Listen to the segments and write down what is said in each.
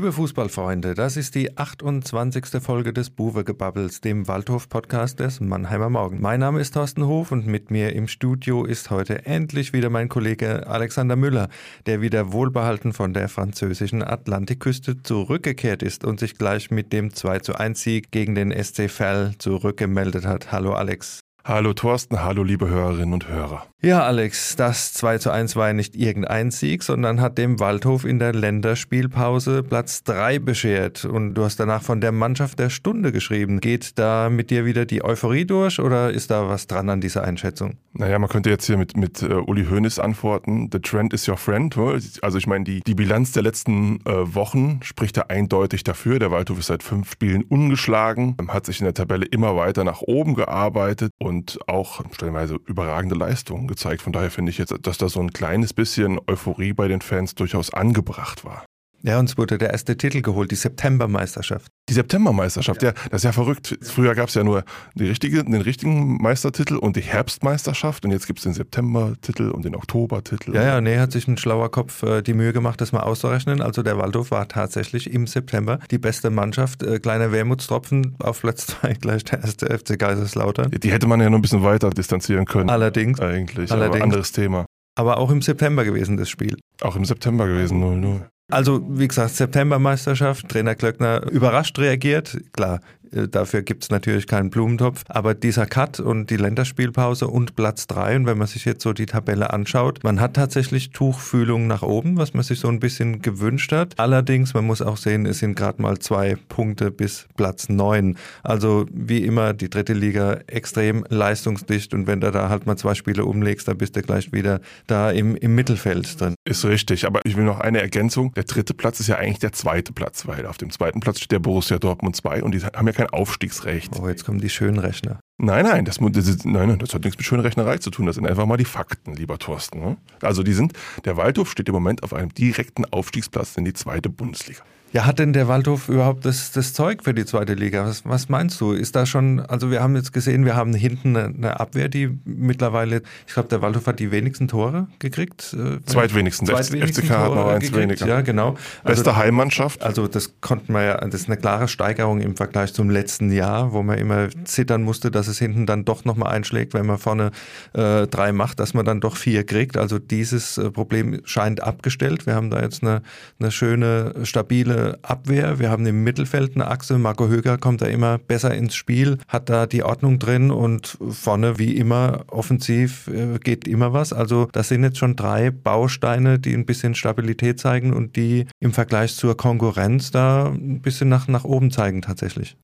Liebe Fußballfreunde, das ist die 28. Folge des Buwe-Gebubbles, dem Waldhof-Podcast des Mannheimer Morgen. Mein Name ist Thorsten Hof und mit mir im Studio ist heute endlich wieder mein Kollege Alexander Müller, der wieder wohlbehalten von der französischen Atlantikküste zurückgekehrt ist und sich gleich mit dem 2 zu 1 Sieg gegen den SC Verl zurückgemeldet hat. Hallo Alex. Hallo Thorsten, hallo liebe Hörerinnen und Hörer. Ja, Alex, das 2 zu 1 war ja nicht irgendein Sieg, sondern hat dem Waldhof in der Länderspielpause Platz 3 beschert. Und du hast danach von der Mannschaft der Stunde geschrieben. Geht da mit dir wieder die Euphorie durch oder ist da was dran an dieser Einschätzung? Naja, man könnte jetzt hier mit, mit uh, Uli Hoeneß antworten. The trend is your friend. Also ich meine, die, die Bilanz der letzten äh, Wochen spricht da eindeutig dafür. Der Waldhof ist seit fünf Spielen ungeschlagen, hat sich in der Tabelle immer weiter nach oben gearbeitet und auch stellenweise überragende Leistungen gezeigt. Von daher finde ich jetzt, dass da so ein kleines bisschen Euphorie bei den Fans durchaus angebracht war. Ja, uns wurde der erste Titel geholt, die Septembermeisterschaft. Die Septembermeisterschaft, ja. ja, das ist ja verrückt. Früher gab es ja nur richtige, den richtigen Meistertitel und die Herbstmeisterschaft und jetzt gibt es den Septembertitel und den Oktobertitel. Ja, ja, nee, hat sich ein schlauer Kopf äh, die Mühe gemacht, das mal auszurechnen. Also der Waldhof war tatsächlich im September die beste Mannschaft. Äh, kleiner Wermutstropfen auf Platz zwei gleich der erste FC Kaiserslautern. Die hätte man ja noch ein bisschen weiter distanzieren können. Allerdings. Eigentlich, Allerdings. aber anderes Thema. Aber auch im September gewesen, das Spiel. Auch im September gewesen, 0-0. Also, wie gesagt, Septembermeisterschaft, Trainer Klöckner überrascht reagiert. Klar, Dafür gibt es natürlich keinen Blumentopf. Aber dieser Cut und die Länderspielpause und Platz drei und wenn man sich jetzt so die Tabelle anschaut, man hat tatsächlich Tuchfühlung nach oben, was man sich so ein bisschen gewünscht hat. Allerdings, man muss auch sehen, es sind gerade mal zwei Punkte bis Platz neun. Also wie immer, die dritte Liga extrem leistungsdicht und wenn du da halt mal zwei Spiele umlegst, dann bist du gleich wieder da im, im Mittelfeld drin. Ist richtig, aber ich will noch eine Ergänzung. Der dritte Platz ist ja eigentlich der zweite Platz, weil auf dem zweiten Platz steht der Borussia Dortmund 2 und die haben ja kein Aufstiegsrecht. Oh, jetzt kommen die schönen Rechner. Nein, nein, das, das, nein, das hat nichts mit schöner Rechnerei zu tun. Das sind einfach mal die Fakten, lieber Thorsten. Ne? Also die sind, der Waldhof steht im Moment auf einem direkten Aufstiegsplatz in die zweite Bundesliga. Ja, hat denn der Waldhof überhaupt das, das Zeug für die zweite Liga? Was, was meinst du? Ist da schon, also wir haben jetzt gesehen, wir haben hinten eine, eine Abwehr, die mittlerweile, ich glaube, der Waldhof hat die wenigsten Tore gekriegt. Äh, Zweitwenigsten. Der FCK hat noch eins weniger. Ja, genau. Also, Beste Heimmannschaft. Also das konnten wir ja, das ist eine klare Steigerung im Vergleich zum letzten Jahr, wo man immer zittern musste, dass es hinten dann doch nochmal einschlägt, wenn man vorne äh, drei macht, dass man dann doch vier kriegt. Also dieses äh, Problem scheint abgestellt. Wir haben da jetzt eine, eine schöne, stabile Abwehr. Wir haben im Mittelfeld eine Achse. Marco Höger kommt da immer besser ins Spiel, hat da die Ordnung drin und vorne wie immer offensiv äh, geht immer was. Also das sind jetzt schon drei Bausteine, die ein bisschen Stabilität zeigen und die im Vergleich zur Konkurrenz da ein bisschen nach, nach oben zeigen tatsächlich.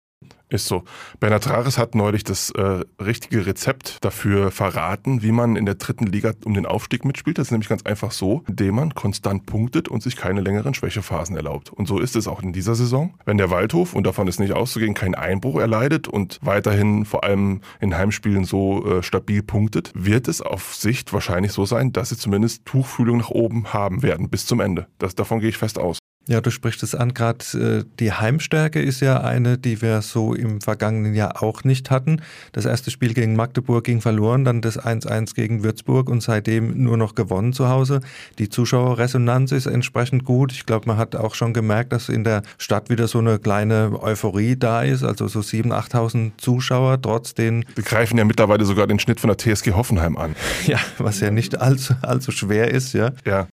Ist so. Bernhard Trares hat neulich das äh, richtige Rezept dafür verraten, wie man in der dritten Liga um den Aufstieg mitspielt. Das ist nämlich ganz einfach so, indem man konstant punktet und sich keine längeren Schwächephasen erlaubt. Und so ist es auch in dieser Saison. Wenn der Waldhof, und davon ist nicht auszugehen, keinen Einbruch erleidet und weiterhin vor allem in Heimspielen so äh, stabil punktet, wird es auf Sicht wahrscheinlich so sein, dass sie zumindest Tuchfühlung nach oben haben werden bis zum Ende. Das, davon gehe ich fest aus. Ja, du sprichst es an, gerade äh, die Heimstärke ist ja eine, die wir so im vergangenen Jahr auch nicht hatten. Das erste Spiel gegen Magdeburg ging verloren, dann das 1-1 gegen Würzburg und seitdem nur noch gewonnen zu Hause. Die Zuschauerresonanz ist entsprechend gut. Ich glaube, man hat auch schon gemerkt, dass in der Stadt wieder so eine kleine Euphorie da ist, also so 7.000, 8.000 Zuschauer, trotz den... Wir greifen ja mittlerweile sogar den Schnitt von der TSG Hoffenheim an. Ja, was ja nicht allzu, allzu schwer ist, ja. Ja.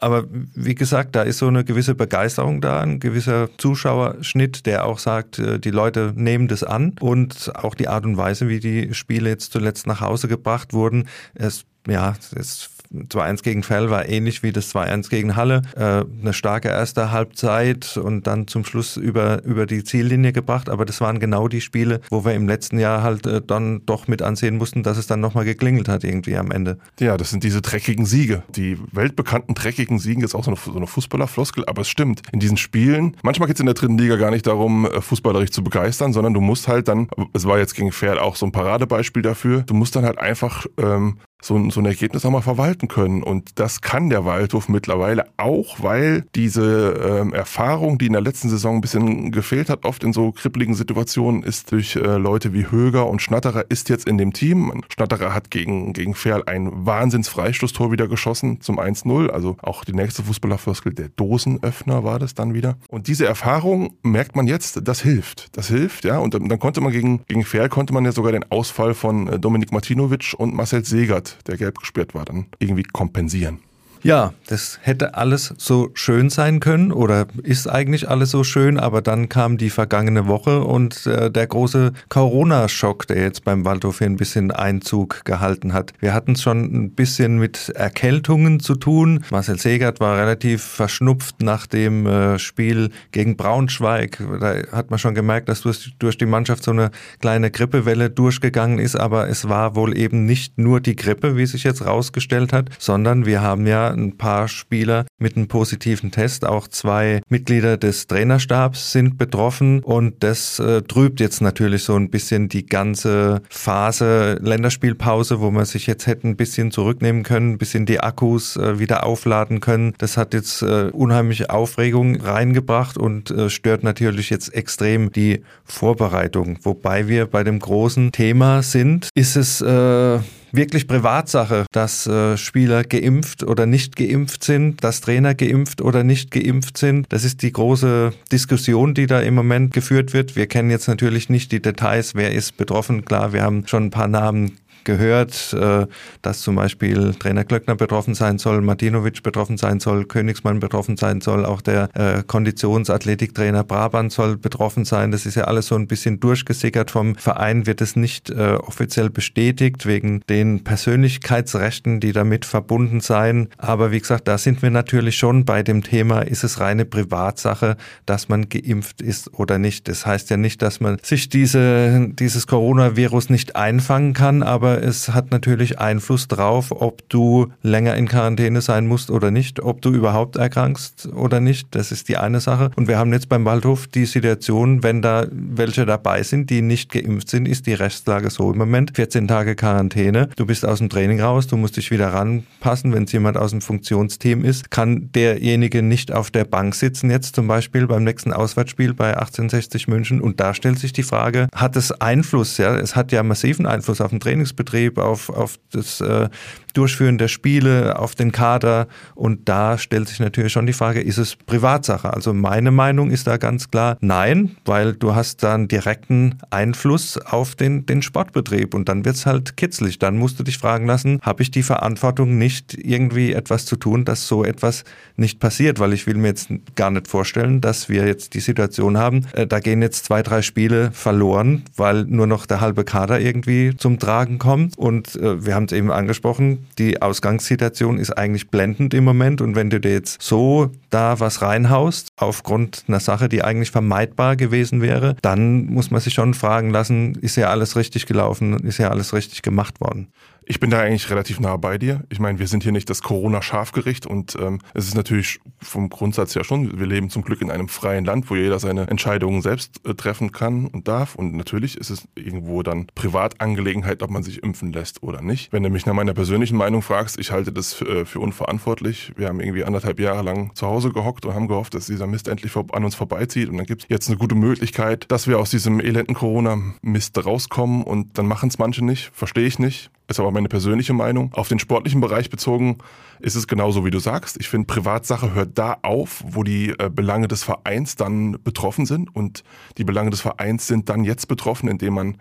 Aber wie gesagt, da ist so eine gewisse Begeisterung da, ein gewisser Zuschauerschnitt, der auch sagt, äh, die Leute nehmen das an und auch die Art und Weise, wie die Spiele jetzt zuletzt nach Hause gebracht wurden. Es, ja, es 2-1 gegen Fell war ähnlich wie das 2-1 gegen Halle. Äh, eine starke erste Halbzeit und dann zum Schluss über, über die Ziellinie gebracht. Aber das waren genau die Spiele, wo wir im letzten Jahr halt äh, dann doch mit ansehen mussten, dass es dann nochmal geklingelt hat irgendwie am Ende. Ja, das sind diese dreckigen Siege. Die weltbekannten dreckigen Siege ist auch so eine, so eine Fußballerfloskel, aber es stimmt. In diesen Spielen, manchmal geht es in der dritten Liga gar nicht darum, äh, fußballerisch zu begeistern, sondern du musst halt dann, es war jetzt gegen Pferd auch so ein Paradebeispiel dafür, du musst dann halt einfach ähm, so, so ein Ergebnis auch mal verwalten können. Und das kann der Waldhof mittlerweile auch, weil diese ähm, Erfahrung, die in der letzten Saison ein bisschen gefehlt hat, oft in so kribbeligen Situationen, ist durch äh, Leute wie Höger und Schnatterer ist jetzt in dem Team. Schnatterer hat gegen, gegen Ferl ein Wahnsinns-Freistoßtor wieder geschossen zum 1-0. Also auch die nächste Fußballerfloskel, der Dosenöffner war das dann wieder. Und diese Erfahrung merkt man jetzt, das hilft. Das hilft, ja. Und dann konnte man gegen, gegen Ferl konnte man ja sogar den Ausfall von äh, Dominik Martinovic und Marcel Segert, der gelb gesperrt war, dann irgendwie kompensieren. Ja, das hätte alles so schön sein können oder ist eigentlich alles so schön, aber dann kam die vergangene Woche und äh, der große Corona-Schock, der jetzt beim Waldhof hier ein bisschen Einzug gehalten hat. Wir hatten es schon ein bisschen mit Erkältungen zu tun. Marcel Segert war relativ verschnupft nach dem äh, Spiel gegen Braunschweig. Da hat man schon gemerkt, dass durch, durch die Mannschaft so eine kleine Grippewelle durchgegangen ist, aber es war wohl eben nicht nur die Grippe, wie sich jetzt rausgestellt hat, sondern wir haben ja ein paar Spieler mit einem positiven Test. Auch zwei Mitglieder des Trainerstabs sind betroffen und das äh, trübt jetzt natürlich so ein bisschen die ganze Phase Länderspielpause, wo man sich jetzt hätte ein bisschen zurücknehmen können, ein bisschen die Akkus äh, wieder aufladen können. Das hat jetzt äh, unheimliche Aufregung reingebracht und äh, stört natürlich jetzt extrem die Vorbereitung. Wobei wir bei dem großen Thema sind, ist es äh, wirklich Privatsache, dass äh, Spieler geimpft oder nicht geimpft sind, dass Trainer geimpft oder nicht geimpft sind. Das ist die große Diskussion, die da im Moment geführt wird. Wir kennen jetzt natürlich nicht die Details, wer ist betroffen. Klar, wir haben schon ein paar Namen gehört, äh, dass zum Beispiel Trainer Glöckner betroffen sein soll, Martinovic betroffen sein soll, Königsmann betroffen sein soll, auch der äh, Konditionsathletiktrainer Brabant soll betroffen sein. Das ist ja alles so ein bisschen durchgesickert. Vom Verein wird es nicht äh, offiziell bestätigt wegen den Persönlichkeitsrechten, die damit verbunden seien. Aber wie gesagt, da sind wir natürlich schon bei dem Thema, ist es reine Privatsache, dass man geimpft ist oder nicht. Das heißt ja nicht, dass man sich diese, dieses Coronavirus nicht einfangen kann, aber aber es hat natürlich Einfluss drauf, ob du länger in Quarantäne sein musst oder nicht, ob du überhaupt erkrankst oder nicht. Das ist die eine Sache. Und wir haben jetzt beim Waldhof die Situation, wenn da welche dabei sind, die nicht geimpft sind, ist die Rechtslage so im Moment. 14 Tage Quarantäne. Du bist aus dem Training raus, du musst dich wieder ranpassen. Wenn es jemand aus dem Funktionsteam ist, kann derjenige nicht auf der Bank sitzen, jetzt zum Beispiel beim nächsten Auswärtsspiel bei 1860 München. Und da stellt sich die Frage, hat es Einfluss? Ja, es hat ja massiven Einfluss auf den Trainings Betrieb, auf, auf das äh, Durchführen der Spiele, auf den Kader. Und da stellt sich natürlich schon die Frage, ist es Privatsache? Also meine Meinung ist da ganz klar nein, weil du hast da einen direkten Einfluss auf den, den Sportbetrieb und dann wird es halt kitzlig. Dann musst du dich fragen lassen, habe ich die Verantwortung nicht irgendwie etwas zu tun, dass so etwas nicht passiert? Weil ich will mir jetzt gar nicht vorstellen, dass wir jetzt die Situation haben, äh, da gehen jetzt zwei, drei Spiele verloren, weil nur noch der halbe Kader irgendwie zum Tragen kommt. Und äh, wir haben es eben angesprochen, die Ausgangssituation ist eigentlich blendend im Moment und wenn du dir jetzt so da was reinhaust, aufgrund einer Sache, die eigentlich vermeidbar gewesen wäre, dann muss man sich schon fragen lassen, ist ja alles richtig gelaufen, ist ja alles richtig gemacht worden. Ich bin da eigentlich relativ nah bei dir. Ich meine, wir sind hier nicht das Corona-Scharfgericht und ähm, es ist natürlich vom Grundsatz ja schon, wir leben zum Glück in einem freien Land, wo jeder seine Entscheidungen selbst äh, treffen kann und darf. Und natürlich ist es irgendwo dann Privatangelegenheit, ob man sich impfen lässt oder nicht. Wenn du mich nach meiner persönlichen Meinung fragst, ich halte das äh, für unverantwortlich. Wir haben irgendwie anderthalb Jahre lang zu Hause gehockt und haben gehofft, dass dieser Mist endlich an uns vorbeizieht. Und dann gibt es jetzt eine gute Möglichkeit, dass wir aus diesem elenden Corona-Mist rauskommen und dann machen es manche nicht. Verstehe ich nicht ist aber meine persönliche Meinung. Auf den sportlichen Bereich bezogen ist es genauso, wie du sagst. Ich finde, Privatsache hört da auf, wo die äh, Belange des Vereins dann betroffen sind. Und die Belange des Vereins sind dann jetzt betroffen, indem man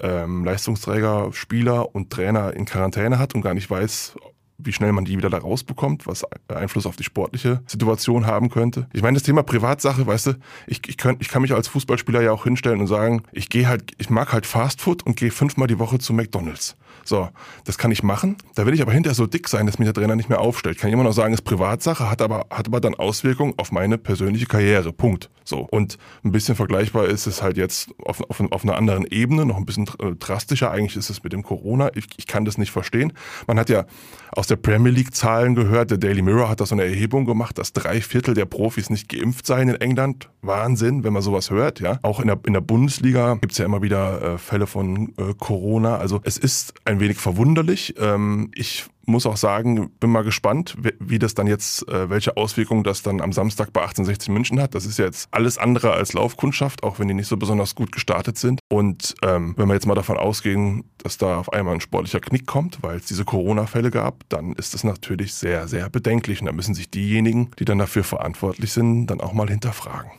ähm, Leistungsträger, Spieler und Trainer in Quarantäne hat und gar nicht weiß, wie schnell man die wieder da rausbekommt, was Einfluss auf die sportliche Situation haben könnte. Ich meine, das Thema Privatsache, weißt du, ich, ich, könnt, ich kann mich als Fußballspieler ja auch hinstellen und sagen, ich gehe halt, ich mag halt Fastfood und gehe fünfmal die Woche zu McDonalds. So, das kann ich machen. Da will ich aber hinterher so dick sein, dass mich der Trainer nicht mehr aufstellt. Kann ich immer noch sagen, ist Privatsache, hat aber, hat aber dann Auswirkungen auf meine persönliche Karriere. Punkt. So. Und ein bisschen vergleichbar ist es halt jetzt auf, auf, auf einer anderen Ebene, noch ein bisschen äh, drastischer. Eigentlich ist es mit dem Corona. Ich, ich kann das nicht verstehen. Man hat ja aus der Premier League Zahlen gehört. Der Daily Mirror hat da so eine Erhebung gemacht, dass drei Viertel der Profis nicht geimpft seien in England. Wahnsinn, wenn man sowas hört, ja. Auch in der, in der Bundesliga gibt's ja immer wieder äh, Fälle von äh, Corona. Also es ist ein wenig verwunderlich. Ähm, ich muss auch sagen, bin mal gespannt, wie das dann jetzt, äh, welche Auswirkungen das dann am Samstag bei 1860 München hat. Das ist ja jetzt alles andere als Laufkundschaft, auch wenn die nicht so besonders gut gestartet sind. Und ähm, wenn wir jetzt mal davon ausgehen, dass da auf einmal ein sportlicher Knick kommt, weil es diese Corona-Fälle gab, dann ist das natürlich sehr, sehr bedenklich. Und da müssen sich diejenigen, die dann dafür verantwortlich sind, dann auch mal hinterfragen.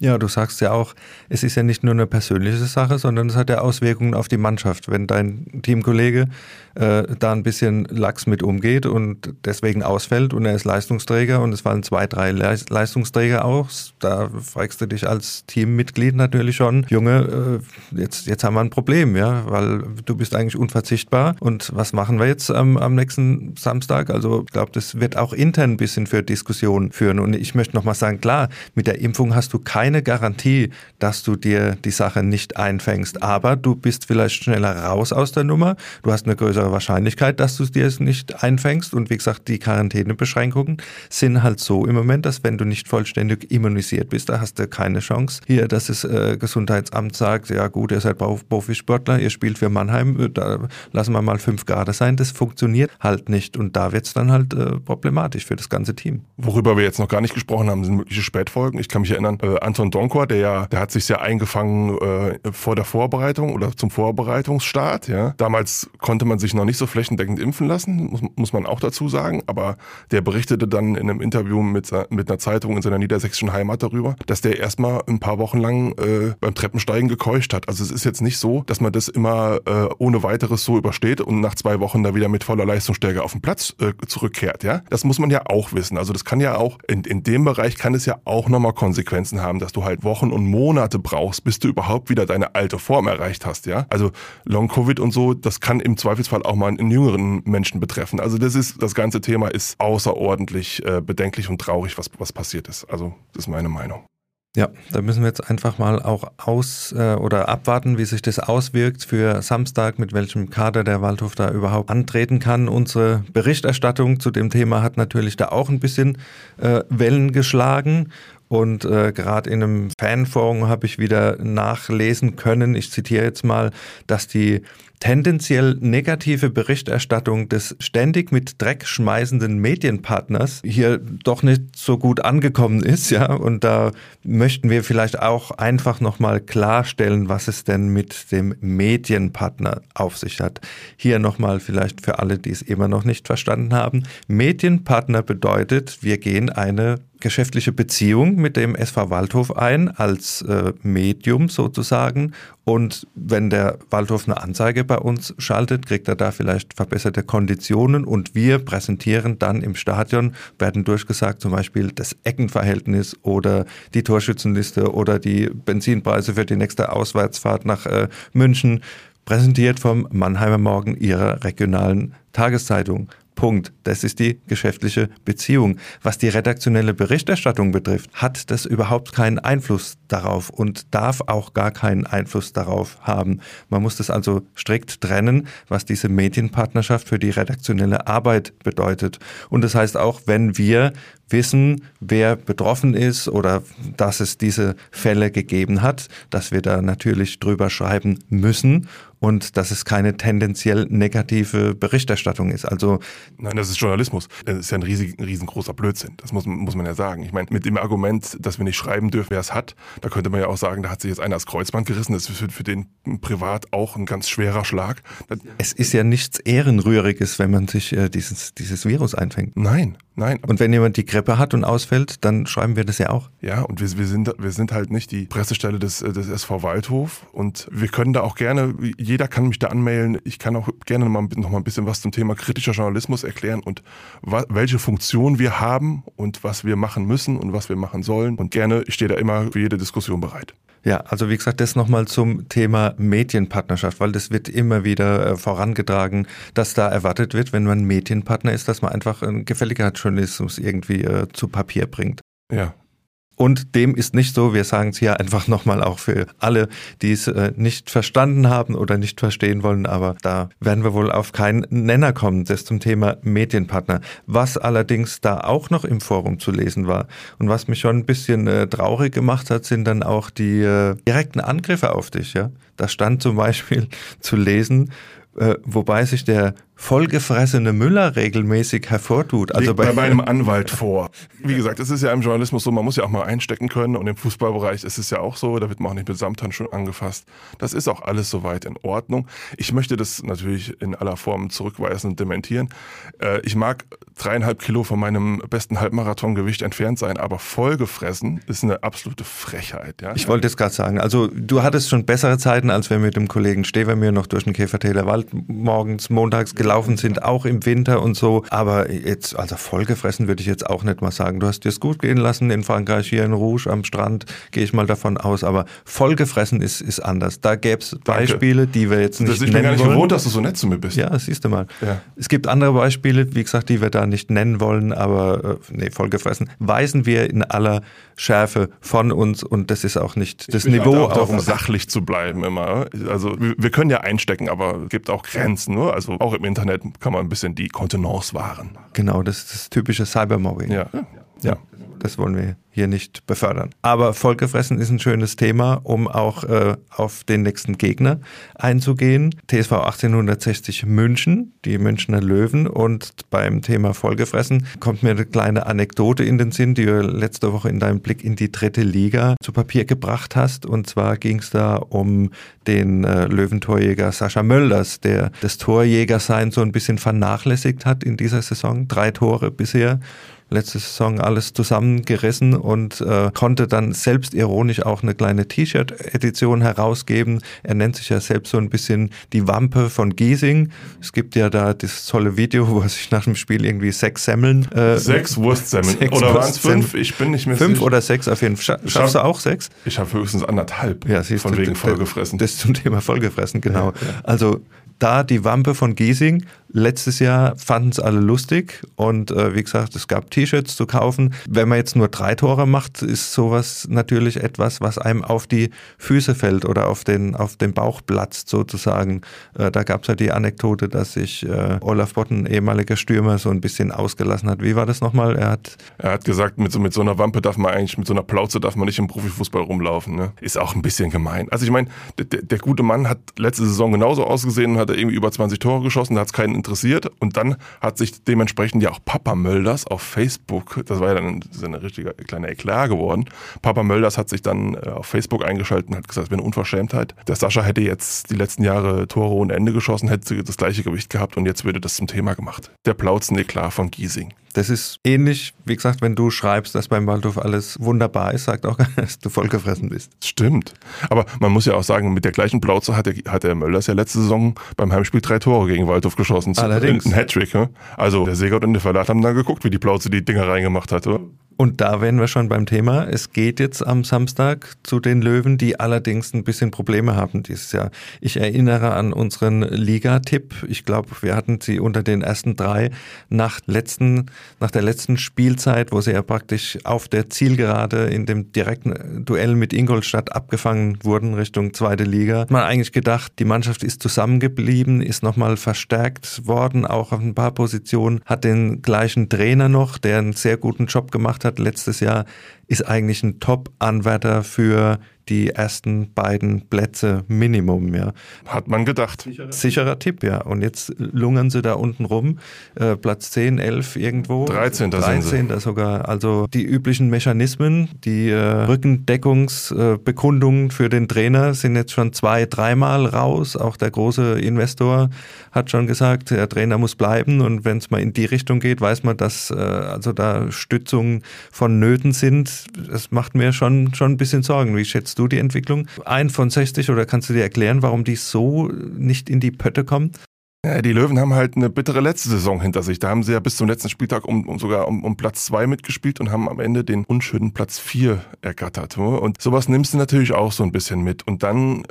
Ja, du sagst ja auch, es ist ja nicht nur eine persönliche Sache, sondern es hat ja Auswirkungen auf die Mannschaft. Wenn dein Teamkollege äh, da ein bisschen lax mit umgeht und deswegen ausfällt und er ist Leistungsträger und es fallen zwei, drei Leistungsträger aus, da fragst du dich als Teammitglied natürlich schon, Junge, äh, jetzt, jetzt haben wir ein Problem, ja, weil du bist eigentlich unverzichtbar und was machen wir jetzt am, am nächsten Samstag? Also ich glaube, das wird auch intern ein bisschen für Diskussionen führen und ich möchte nochmal sagen, klar, mit der Impfung hast du keine keine Garantie, dass du dir die Sache nicht einfängst, aber du bist vielleicht schneller raus aus der Nummer. Du hast eine größere Wahrscheinlichkeit, dass du dir es nicht einfängst. Und wie gesagt, die Quarantänebeschränkungen sind halt so im Moment, dass wenn du nicht vollständig immunisiert bist, da hast du keine Chance. Hier, dass das äh, Gesundheitsamt sagt, ja gut, ihr seid Profisportler, ihr spielt für Mannheim, äh, da lassen wir mal fünf Grad sein. Das funktioniert halt nicht. Und da wird es dann halt äh, problematisch für das ganze Team. Worüber wir jetzt noch gar nicht gesprochen haben, sind mögliche Spätfolgen. Ich kann mich erinnern, äh, Anton Donkor, der ja, der hat sich sehr eingefangen äh, vor der Vorbereitung oder zum Vorbereitungsstart. Ja. Damals konnte man sich noch nicht so flächendeckend impfen lassen, muss, muss man auch dazu sagen. Aber der berichtete dann in einem Interview mit, mit einer Zeitung in seiner niedersächsischen Heimat darüber, dass der erstmal ein paar Wochen lang äh, beim Treppensteigen gekeucht hat. Also es ist jetzt nicht so, dass man das immer äh, ohne weiteres so übersteht und nach zwei Wochen da wieder mit voller Leistungsstärke auf den Platz äh, zurückkehrt. Ja, das muss man ja auch wissen. Also das kann ja auch in, in dem Bereich kann es ja auch nochmal Konsequenzen haben, dass du halt Wochen und Monate brauchst, bis du überhaupt wieder deine alte Form erreicht hast, ja. Also Long Covid und so, das kann im Zweifelsfall auch mal einen jüngeren Menschen betreffen. Also das ist, das ganze Thema ist außerordentlich äh, bedenklich und traurig, was, was passiert ist. Also das ist meine Meinung. Ja, da müssen wir jetzt einfach mal auch aus äh, oder abwarten, wie sich das auswirkt für Samstag, mit welchem Kader der Waldhof da überhaupt antreten kann. Unsere Berichterstattung zu dem Thema hat natürlich da auch ein bisschen äh, Wellen geschlagen und äh, gerade in einem Fanforum habe ich wieder nachlesen können, ich zitiere jetzt mal, dass die tendenziell negative Berichterstattung des ständig mit Dreck schmeißenden Medienpartners hier doch nicht so gut angekommen ist, ja. Und da möchten wir vielleicht auch einfach nochmal klarstellen, was es denn mit dem Medienpartner auf sich hat. Hier nochmal vielleicht für alle, die es immer noch nicht verstanden haben. Medienpartner bedeutet, wir gehen eine geschäftliche Beziehung mit dem SV Waldhof ein als äh, Medium sozusagen. Und wenn der Waldhof eine Anzeige bei uns schaltet, kriegt er da vielleicht verbesserte Konditionen und wir präsentieren dann im Stadion, werden durchgesagt, zum Beispiel das Eckenverhältnis oder die Torschützenliste oder die Benzinpreise für die nächste Auswärtsfahrt nach äh, München, präsentiert vom Mannheimer Morgen ihrer regionalen Tageszeitung. Punkt. Das ist die geschäftliche Beziehung. Was die redaktionelle Berichterstattung betrifft, hat das überhaupt keinen Einfluss darauf und darf auch gar keinen Einfluss darauf haben. Man muss das also strikt trennen, was diese Medienpartnerschaft für die redaktionelle Arbeit bedeutet. Und das heißt auch, wenn wir wissen, wer betroffen ist oder dass es diese Fälle gegeben hat, dass wir da natürlich drüber schreiben müssen und dass es keine tendenziell negative Berichterstattung ist. Also Nein, das ist Journalismus. Das ist ja ein, riesig, riesengroßer Blödsinn. Das muss, muss man ja sagen. Ich meine, mit dem Argument, dass wir nicht schreiben dürfen, wer es hat, da könnte man ja auch sagen, da hat sich jetzt einer das Kreuzband gerissen. Das ist für, für den privat auch ein ganz schwerer Schlag. Es ist ja nichts Ehrenrühriges, wenn man sich äh, dieses, dieses Virus einfängt. Nein, nein. Und wenn jemand die Grippe hat und ausfällt, dann schreiben wir das ja auch. Ja, und wir, wir, sind, wir sind halt nicht die Pressestelle des, des SV Waldhof und wir können da auch gerne, jeder kann mich da anmelden. Ich kann auch gerne noch mal, noch mal ein bisschen was zum Thema kritischer Journalismus erklären und welche Funktion wir haben und was wir machen müssen und was wir machen sollen. Und gerne, ich stehe da immer für jede Diskussion bereit. Ja, also wie gesagt, das nochmal zum Thema Medienpartnerschaft, weil das wird immer wieder äh, vorangetragen, dass da erwartet wird, wenn man Medienpartner ist, dass man einfach einen Gefälligkeitsjournalismus irgendwie äh, zu Papier bringt. Ja, und dem ist nicht so. Wir sagen es hier einfach nochmal auch für alle, die es äh, nicht verstanden haben oder nicht verstehen wollen. Aber da werden wir wohl auf keinen Nenner kommen. Das zum Thema Medienpartner. Was allerdings da auch noch im Forum zu lesen war und was mich schon ein bisschen äh, traurig gemacht hat, sind dann auch die äh, direkten Angriffe auf dich. Ja, da stand zum Beispiel zu lesen, äh, wobei sich der vollgefressene Müller regelmäßig hervortut. Also bei, bei meinem Anwalt vor. Wie gesagt, es ist ja im Journalismus so, man muss ja auch mal einstecken können und im Fußballbereich ist es ja auch so, da wird man auch nicht mit Samthandschuhen angefasst. Das ist auch alles soweit in Ordnung. Ich möchte das natürlich in aller Form zurückweisen und dementieren. Äh, ich mag dreieinhalb Kilo von meinem besten Halbmarathongewicht entfernt sein, aber vollgefressen ist eine absolute Frechheit. Ja? Ich wollte es gerade sagen, also du hattest schon bessere Zeiten, als wir mit dem Kollegen Stevermir noch durch den Käfertäler Wald morgens, montags gelaufen sind, auch im Winter und so. Aber jetzt, also vollgefressen würde ich jetzt auch nicht mal sagen. Du hast dir es gut gehen lassen in Frankreich, hier in Rouge am Strand, gehe ich mal davon aus. Aber vollgefressen ist, ist anders. Da gäbe es Beispiele, die wir jetzt nicht das, ich nennen bin gar nicht wollen. gewohnt, dass du so nett zu mir bist. Ja, siehst du mal. Ja. Es gibt andere Beispiele, wie gesagt, die wir da nicht nennen wollen, aber äh, nee, vollgefressen weisen wir in aller Schärfe von uns und das ist auch nicht das Niveau. Auch darum, sachlich zu bleiben immer. Also wir können ja einstecken, aber es gibt auch Grenzen. Ne? Also auch im Internet Internet kann man ein bisschen die Kontenance wahren. Genau, das ist das typische Cybermobbing. Ja. ja. Ja. Das wollen wir hier nicht befördern. Aber vollgefressen ist ein schönes Thema, um auch äh, auf den nächsten Gegner einzugehen. TSV 1860 München, die Münchner Löwen. Und beim Thema vollgefressen kommt mir eine kleine Anekdote in den Sinn, die du letzte Woche in deinem Blick in die dritte Liga zu Papier gebracht hast. Und zwar ging es da um den äh, Löwentorjäger Sascha Mölders, der das Torjägersein so ein bisschen vernachlässigt hat in dieser Saison. Drei Tore bisher letzte Saison alles zusammengerissen und äh, konnte dann selbstironisch auch eine kleine T-Shirt-Edition herausgeben. Er nennt sich ja selbst so ein bisschen die Wampe von Giesing. Es gibt ja da das tolle Video, wo er sich nach dem Spiel irgendwie sechs Semmeln. Äh, sechs Wurstsemmeln. Sechs oder waren es fünf? Ich bin nicht mehr Fünf sicher. oder sechs auf jeden Fall. Schaffst schaff, du auch sechs? Ich habe höchstens anderthalb. Ja, siehst von du, wegen vollgefressen. Das zum Thema vollgefressen, genau. Ja, ja. Also da die Wampe von Giesing. Letztes Jahr fanden es alle lustig und äh, wie gesagt, es gab T-Shirts zu kaufen. Wenn man jetzt nur drei Tore macht, ist sowas natürlich etwas, was einem auf die Füße fällt oder auf den, auf den Bauch platzt sozusagen. Äh, da gab es ja die Anekdote, dass sich äh, Olaf Botten, ehemaliger Stürmer, so ein bisschen ausgelassen hat. Wie war das nochmal? Er hat, er hat gesagt, mit so, mit so einer Wampe darf man eigentlich, mit so einer Plauze darf man nicht im Profifußball rumlaufen. Ne? Ist auch ein bisschen gemein. Also ich meine, der, der gute Mann hat letzte Saison genauso ausgesehen und hat er irgendwie über 20 Tore geschossen, da hat es keinen interessiert. Und dann hat sich dementsprechend ja auch Papa Mölders auf Facebook, das war ja dann eine richtige kleine Eklat geworden, Papa Mölders hat sich dann äh, auf Facebook eingeschaltet und hat gesagt, es wäre eine Unverschämtheit. Der Sascha hätte jetzt die letzten Jahre Tore ohne Ende geschossen, hätte das gleiche Gewicht gehabt und jetzt würde das zum Thema gemacht. Der Plauzen-Eklat von Giesing. Das ist ähnlich, wie gesagt, wenn du schreibst, dass beim Waldhof alles wunderbar ist, sagt auch, dass du vollgefressen bist. Stimmt. Aber man muss ja auch sagen, mit der gleichen Plauze hat der, hat der Mölders ja letzte Saison beim Heimspiel drei Tore gegen Waldhof geschossen. Allerdings. Ein Hattrick. Ne? Also der Segert und der Verlat haben dann geguckt, wie die Plauze die Dinger reingemacht hat. Oder? Und da wären wir schon beim Thema. Es geht jetzt am Samstag zu den Löwen, die allerdings ein bisschen Probleme haben dieses Jahr. Ich erinnere an unseren Liga-Tipp. Ich glaube, wir hatten sie unter den ersten drei nach letzten, nach der letzten Spielzeit, wo sie ja praktisch auf der Zielgerade in dem direkten Duell mit Ingolstadt abgefangen wurden Richtung zweite Liga. Hat man eigentlich gedacht, die Mannschaft ist zusammengeblieben, ist nochmal verstärkt worden, auch auf ein paar Positionen, hat den gleichen Trainer noch, der einen sehr guten Job gemacht hat hat letztes Jahr, ist eigentlich ein Top-Anwärter für die ersten beiden Plätze Minimum, ja. Hat man gedacht. Sicherer, Sicherer Tipp, ja. Und jetzt lungern sie da unten rum, äh, Platz 10, 11 irgendwo. 13. 13. Da sogar. Also die üblichen Mechanismen, die äh, Rückendeckungsbekundungen äh, für den Trainer sind jetzt schon zwei, dreimal raus. Auch der große Investor hat schon gesagt, der Trainer muss bleiben. Und wenn es mal in die Richtung geht, weiß man, dass äh, also da Stützungen vonnöten sind. Das macht mir schon, schon ein bisschen Sorgen. Wie schätzt du die Entwicklung ein von 60 oder kannst du dir erklären, warum die so nicht in die Pötte kommt? Ja, die Löwen haben halt eine bittere letzte Saison hinter sich. Da haben sie ja bis zum letzten Spieltag um, um sogar um, um Platz zwei mitgespielt und haben am Ende den unschönen Platz vier ergattert. Und sowas nimmst du natürlich auch so ein bisschen mit. Und dann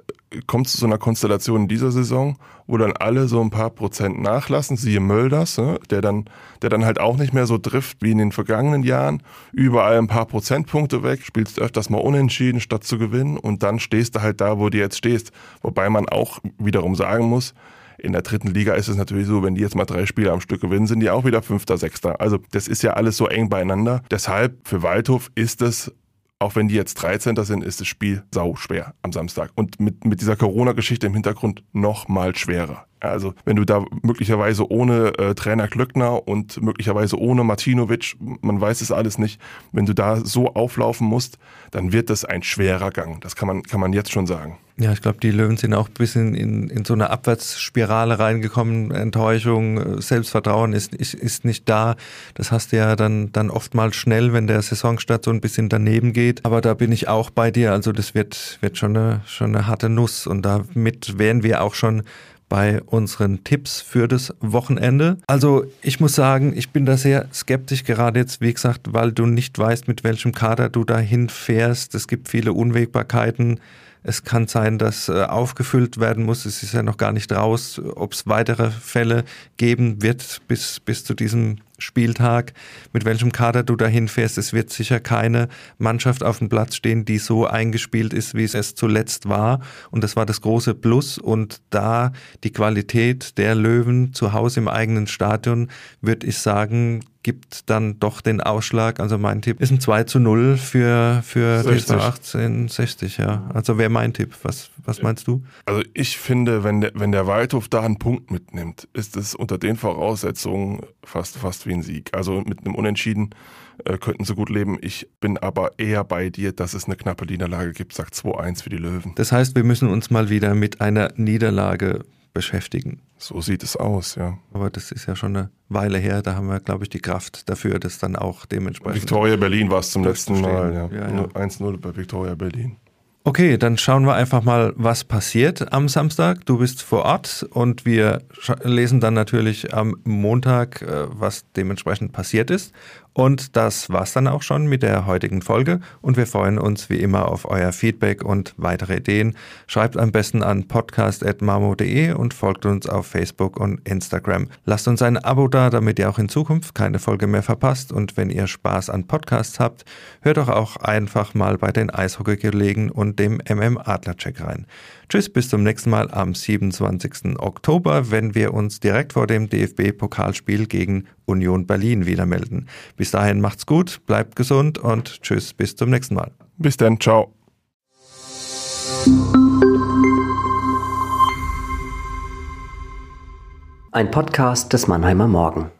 kommt zu so einer Konstellation in dieser Saison, wo dann alle so ein paar Prozent nachlassen, siehe Mölders, ne, der dann, der dann halt auch nicht mehr so trifft wie in den vergangenen Jahren, überall ein paar Prozentpunkte weg, spielst öfters mal unentschieden statt zu gewinnen und dann stehst du halt da, wo du jetzt stehst. Wobei man auch wiederum sagen muss, in der dritten Liga ist es natürlich so, wenn die jetzt mal drei Spiele am Stück gewinnen, sind die auch wieder Fünfter, Sechster. Also das ist ja alles so eng beieinander. Deshalb für Waldhof ist es auch wenn die jetzt 13. sind, ist das Spiel sau schwer am Samstag. Und mit, mit dieser Corona-Geschichte im Hintergrund noch mal schwerer. Also wenn du da möglicherweise ohne äh, Trainer Glöckner und möglicherweise ohne Martinovic, man weiß es alles nicht, wenn du da so auflaufen musst, dann wird das ein schwerer Gang. Das kann man, kann man jetzt schon sagen. Ja, ich glaube, die Löwen sind auch ein bisschen in, in so eine Abwärtsspirale reingekommen. Enttäuschung, Selbstvertrauen ist, ist, ist nicht da. Das hast du ja dann, dann oftmals schnell, wenn der Saisonstart so ein bisschen daneben geht. Aber da bin ich auch bei dir. Also das wird, wird schon, eine, schon eine harte Nuss. Und damit wären wir auch schon bei unseren Tipps für das Wochenende. Also ich muss sagen, ich bin da sehr skeptisch, gerade jetzt, wie gesagt, weil du nicht weißt, mit welchem Kader du dahin fährst. Es gibt viele Unwägbarkeiten. Es kann sein, dass äh, aufgefüllt werden muss. Es ist ja noch gar nicht raus, ob es weitere Fälle geben wird bis, bis zu diesem Spieltag, mit welchem Kader du dahin fährst. Es wird sicher keine Mannschaft auf dem Platz stehen, die so eingespielt ist, wie es es zuletzt war. Und das war das große Plus. Und da die Qualität der Löwen zu Hause im eigenen Stadion, würde ich sagen, gibt dann doch den Ausschlag. Also mein Tipp ist ein 2 zu 0 für, für 1860, ja. Also wäre mein Tipp. Was, was meinst du? Also ich finde, wenn der, wenn der Waldhof da einen Punkt mitnimmt, ist es unter den Voraussetzungen fast, fast wie ein Sieg. Also mit einem Unentschieden äh, könnten sie gut leben. Ich bin aber eher bei dir, dass es eine knappe Niederlage gibt, sagt 2-1 für die Löwen. Das heißt, wir müssen uns mal wieder mit einer Niederlage beschäftigen. So sieht es aus, ja. Aber das ist ja schon eine Weile her, da haben wir, glaube ich, die Kraft dafür, das dann auch dementsprechend. Victoria Berlin war es zum letzten Mal, ja. ja, ja. 1-0 bei Victoria Berlin. Okay, dann schauen wir einfach mal, was passiert am Samstag. Du bist vor Ort und wir lesen dann natürlich am Montag, äh, was dementsprechend passiert ist. Und das war's dann auch schon mit der heutigen Folge und wir freuen uns wie immer auf euer Feedback und weitere Ideen. Schreibt am besten an podcast.marmo.de und folgt uns auf Facebook und Instagram. Lasst uns ein Abo da, damit ihr auch in Zukunft keine Folge mehr verpasst und wenn ihr Spaß an Podcasts habt, hört doch auch einfach mal bei den Eishockey-Kollegen und dem MM Adler-Check rein. Tschüss, bis zum nächsten Mal am 27. Oktober, wenn wir uns direkt vor dem DFB-Pokalspiel gegen Union Berlin wieder melden. Bis dahin macht's gut, bleibt gesund und tschüss, bis zum nächsten Mal. Bis dann, ciao. Ein Podcast des Mannheimer Morgen.